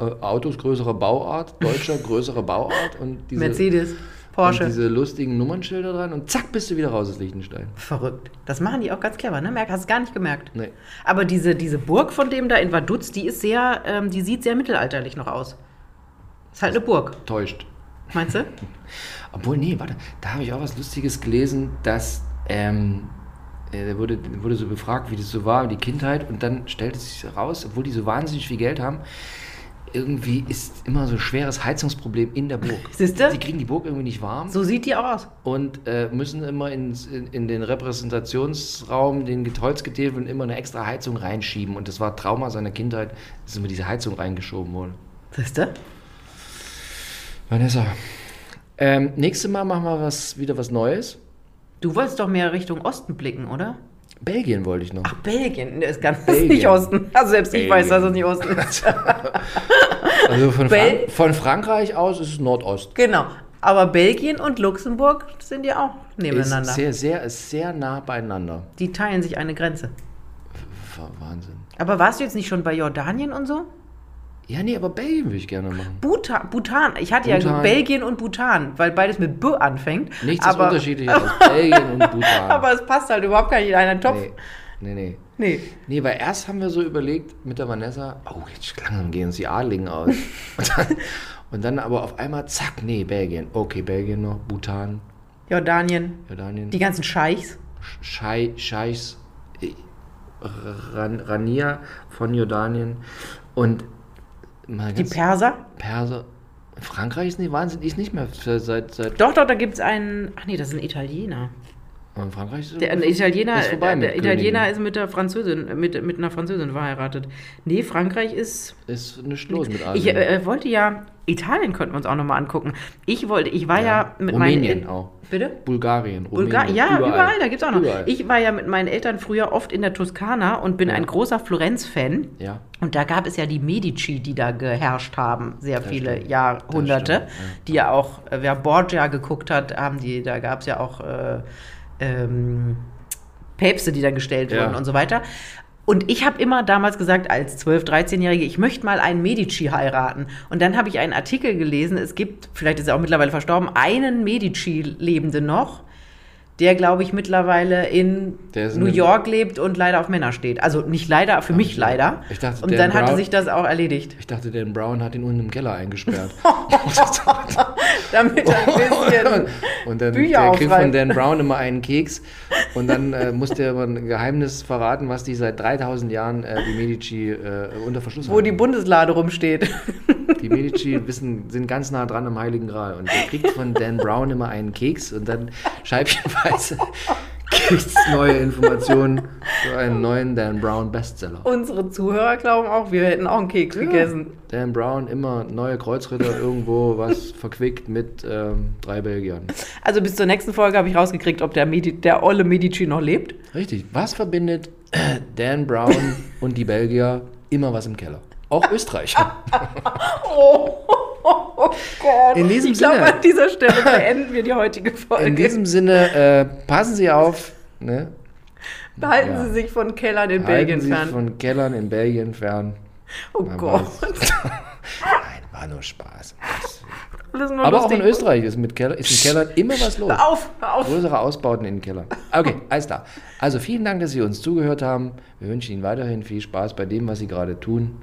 [SPEAKER 1] äh, Autos größerer Bauart, Deutscher größerer Bauart und diese,
[SPEAKER 2] Mercedes,
[SPEAKER 1] und
[SPEAKER 2] Porsche.
[SPEAKER 1] diese lustigen Nummernschilder dran und zack bist du wieder raus aus Liechtenstein.
[SPEAKER 2] Verrückt. Das machen die auch ganz clever, ne? Merk, hast du gar nicht gemerkt.
[SPEAKER 1] Nee.
[SPEAKER 2] Aber diese, diese Burg von dem da in Vaduz, die ist sehr, ähm, die sieht sehr mittelalterlich noch aus. Ist halt eine Burg,
[SPEAKER 1] Täuscht.
[SPEAKER 2] meinst du?
[SPEAKER 1] Obwohl, nee, warte, da habe ich auch was Lustiges gelesen, dass ähm, da wurde, wurde so befragt, wie das so war, die Kindheit, und dann stellte sich raus, obwohl die so wahnsinnig viel Geld haben, irgendwie ist immer so ein schweres Heizungsproblem in der Burg.
[SPEAKER 2] Siehste?
[SPEAKER 1] Sie kriegen die Burg irgendwie nicht warm.
[SPEAKER 2] So sieht die auch aus.
[SPEAKER 1] und äh, müssen immer ins, in, in den Repräsentationsraum, den Holzgetäfel und immer eine extra Heizung reinschieben. Und das war Trauma seiner Kindheit, dass immer diese Heizung reingeschoben wurde.
[SPEAKER 2] Siehst du?
[SPEAKER 1] Vanessa, ähm, nächstes Mal machen wir was, wieder was Neues.
[SPEAKER 2] Du wolltest doch mehr Richtung Osten blicken, oder?
[SPEAKER 1] Belgien wollte ich noch.
[SPEAKER 2] Ach, Belgien. Das ist ganz das ist
[SPEAKER 1] Belgien.
[SPEAKER 2] nicht Osten. Also selbst ich
[SPEAKER 1] Belgien.
[SPEAKER 2] weiß, dass es nicht Osten ist.
[SPEAKER 1] Also von, Frank von Frankreich aus ist es Nordost.
[SPEAKER 2] genau. Aber Belgien und Luxemburg sind ja auch
[SPEAKER 1] Ist
[SPEAKER 2] nebeneinander.
[SPEAKER 1] sehr, sehr, ist sehr nah beieinander.
[SPEAKER 2] Die teilen sich eine Grenze.
[SPEAKER 1] Wahnsinn.
[SPEAKER 2] Aber warst du jetzt nicht schon bei Jordanien und so?
[SPEAKER 1] Ja, nee, aber Belgien würde ich gerne machen.
[SPEAKER 2] Bhutan, Bhutan. Ich hatte ja
[SPEAKER 1] Bhutan.
[SPEAKER 2] Belgien und Bhutan, weil beides mit B anfängt.
[SPEAKER 1] Nichts
[SPEAKER 2] aber,
[SPEAKER 1] ist unterschiedlicher als Belgien und Bhutan.
[SPEAKER 2] Aber es passt halt überhaupt gar nicht in einen Topf.
[SPEAKER 1] nee, nee, nee.
[SPEAKER 2] Nee.
[SPEAKER 1] Nee, weil erst haben wir so überlegt mit der Vanessa, oh, jetzt langsam gehen uns die Adligen aus. und, dann, und dann aber auf einmal, zack, nee, Belgien. Okay, Belgien noch, Bhutan,
[SPEAKER 2] Jordanien,
[SPEAKER 1] Jordanien,
[SPEAKER 2] die ganzen Scheichs.
[SPEAKER 1] Schei, Scheichs, äh, Ran, Rania von Jordanien und
[SPEAKER 2] Die Perser.
[SPEAKER 1] Perser. Frankreich ist nicht wahnsinnig, ist nicht mehr seit, seit
[SPEAKER 2] Doch, doch, da gibt es einen. Ach nee, das ist ein Italiener.
[SPEAKER 1] Und Frankreich ist
[SPEAKER 2] Der, Italiener,
[SPEAKER 1] ist vorbei
[SPEAKER 2] der
[SPEAKER 1] mit
[SPEAKER 2] Italiener
[SPEAKER 1] Königen.
[SPEAKER 2] ist mit der Französin, mit, mit einer Französin verheiratet. Nee, Frankreich ist.
[SPEAKER 1] ist nicht los mit
[SPEAKER 2] Ich
[SPEAKER 1] Asien.
[SPEAKER 2] äh, wollte ja. Italien könnten wir uns auch nochmal angucken. Ich wollte, ich war ja, mit
[SPEAKER 1] Rumänien
[SPEAKER 2] meinen.
[SPEAKER 1] auch.
[SPEAKER 2] Bitte?
[SPEAKER 1] Bulgarien,
[SPEAKER 2] Bulgar
[SPEAKER 1] Rumänien,
[SPEAKER 2] ja, überall, da gibt es auch noch.
[SPEAKER 1] Überall.
[SPEAKER 2] Ich war ja mit meinen Eltern früher oft in der Toskana und bin
[SPEAKER 1] Ja.
[SPEAKER 2] ein großer Florenz-Fan.
[SPEAKER 1] ja.
[SPEAKER 2] Und da gab es ja die Medici, die da geherrscht haben, sehr viele
[SPEAKER 1] stimmt.
[SPEAKER 2] Jahrhunderte.
[SPEAKER 1] Das ja.
[SPEAKER 2] Die ja auch, äh, wer Borgia geguckt hat, haben die, da gab es ja auch äh, ähm, Päpste, die da gestellt
[SPEAKER 1] Ja.
[SPEAKER 2] wurden und so weiter. Und ich habe immer damals gesagt, als 12-, 13-Jährige, ich möchte mal einen Medici heiraten. Und dann habe ich einen Artikel gelesen, es gibt, vielleicht ist er auch mittlerweile verstorben, einen Medici-Lebende noch, der, glaube ich, mittlerweile in
[SPEAKER 1] Der
[SPEAKER 2] New York lebt und leider auf Männer steht. Also nicht leider, für mich leider.
[SPEAKER 1] Ich dachte,
[SPEAKER 2] und
[SPEAKER 1] Dan
[SPEAKER 2] dann hatte
[SPEAKER 1] Brown-
[SPEAKER 2] sich das auch erledigt.
[SPEAKER 1] Ich dachte, Dan Brown hat ihn unten im Keller eingesperrt.
[SPEAKER 2] Damit er ein bisschen.
[SPEAKER 1] und dann
[SPEAKER 2] Bücher
[SPEAKER 1] der kriegt von. Dan Brown immer einen Keks und dann äh, musste er aber ein Geheimnis verraten, was die seit 3000 Jahren äh, die Medici äh, unter Verschluss
[SPEAKER 2] wo die
[SPEAKER 1] haben.
[SPEAKER 2] Bundeslade rumsteht.
[SPEAKER 1] Die Medici wissen, sind ganz nah dran am Heiligen Gral und der kriegt von Dan Brown immer einen Keks und dann scheibchenweise gibt es neue Informationen für einen neuen Dan Brown Bestseller.
[SPEAKER 2] Unsere Zuhörer glauben auch, wir hätten auch einen Keks gegessen.
[SPEAKER 1] Dan Brown immer neue Kreuzritter irgendwo was verquickt mit ähm, drei Belgiern.
[SPEAKER 2] Also bis zur nächsten Folge habe ich rausgekriegt, ob der, Medi der olle Medici noch lebt.
[SPEAKER 1] Richtig. Was verbindet Dan Brown und die Belgier immer was im Keller? Auch Österreich.
[SPEAKER 2] Oh, Gott.
[SPEAKER 1] In diesem
[SPEAKER 2] ich glaube,
[SPEAKER 1] Sinne.
[SPEAKER 2] an dieser Stelle beenden wir die heutige Folge.
[SPEAKER 1] In diesem Sinne, äh, passen Sie auf. Ne?
[SPEAKER 2] Behalten
[SPEAKER 1] Ja.
[SPEAKER 2] Sie sich von Kellern in
[SPEAKER 1] Halten
[SPEAKER 2] Belgien
[SPEAKER 1] Sie
[SPEAKER 2] fern.
[SPEAKER 1] von Kellern in Belgien fern.
[SPEAKER 2] oh
[SPEAKER 1] Man
[SPEAKER 2] Gott.
[SPEAKER 1] Nein, war nur Spaß.
[SPEAKER 2] Nur
[SPEAKER 1] Aber auch
[SPEAKER 2] lustig.
[SPEAKER 1] in Österreich ist, mit Keller, ist in Kellern immer was los.
[SPEAKER 2] Hör auf, hör auf.
[SPEAKER 1] Größere Ausbauten in den Keller. Okay, alles klar. Also vielen Dank, dass Sie uns zugehört haben. Wir wünschen Ihnen weiterhin viel Spaß bei dem, was Sie gerade tun.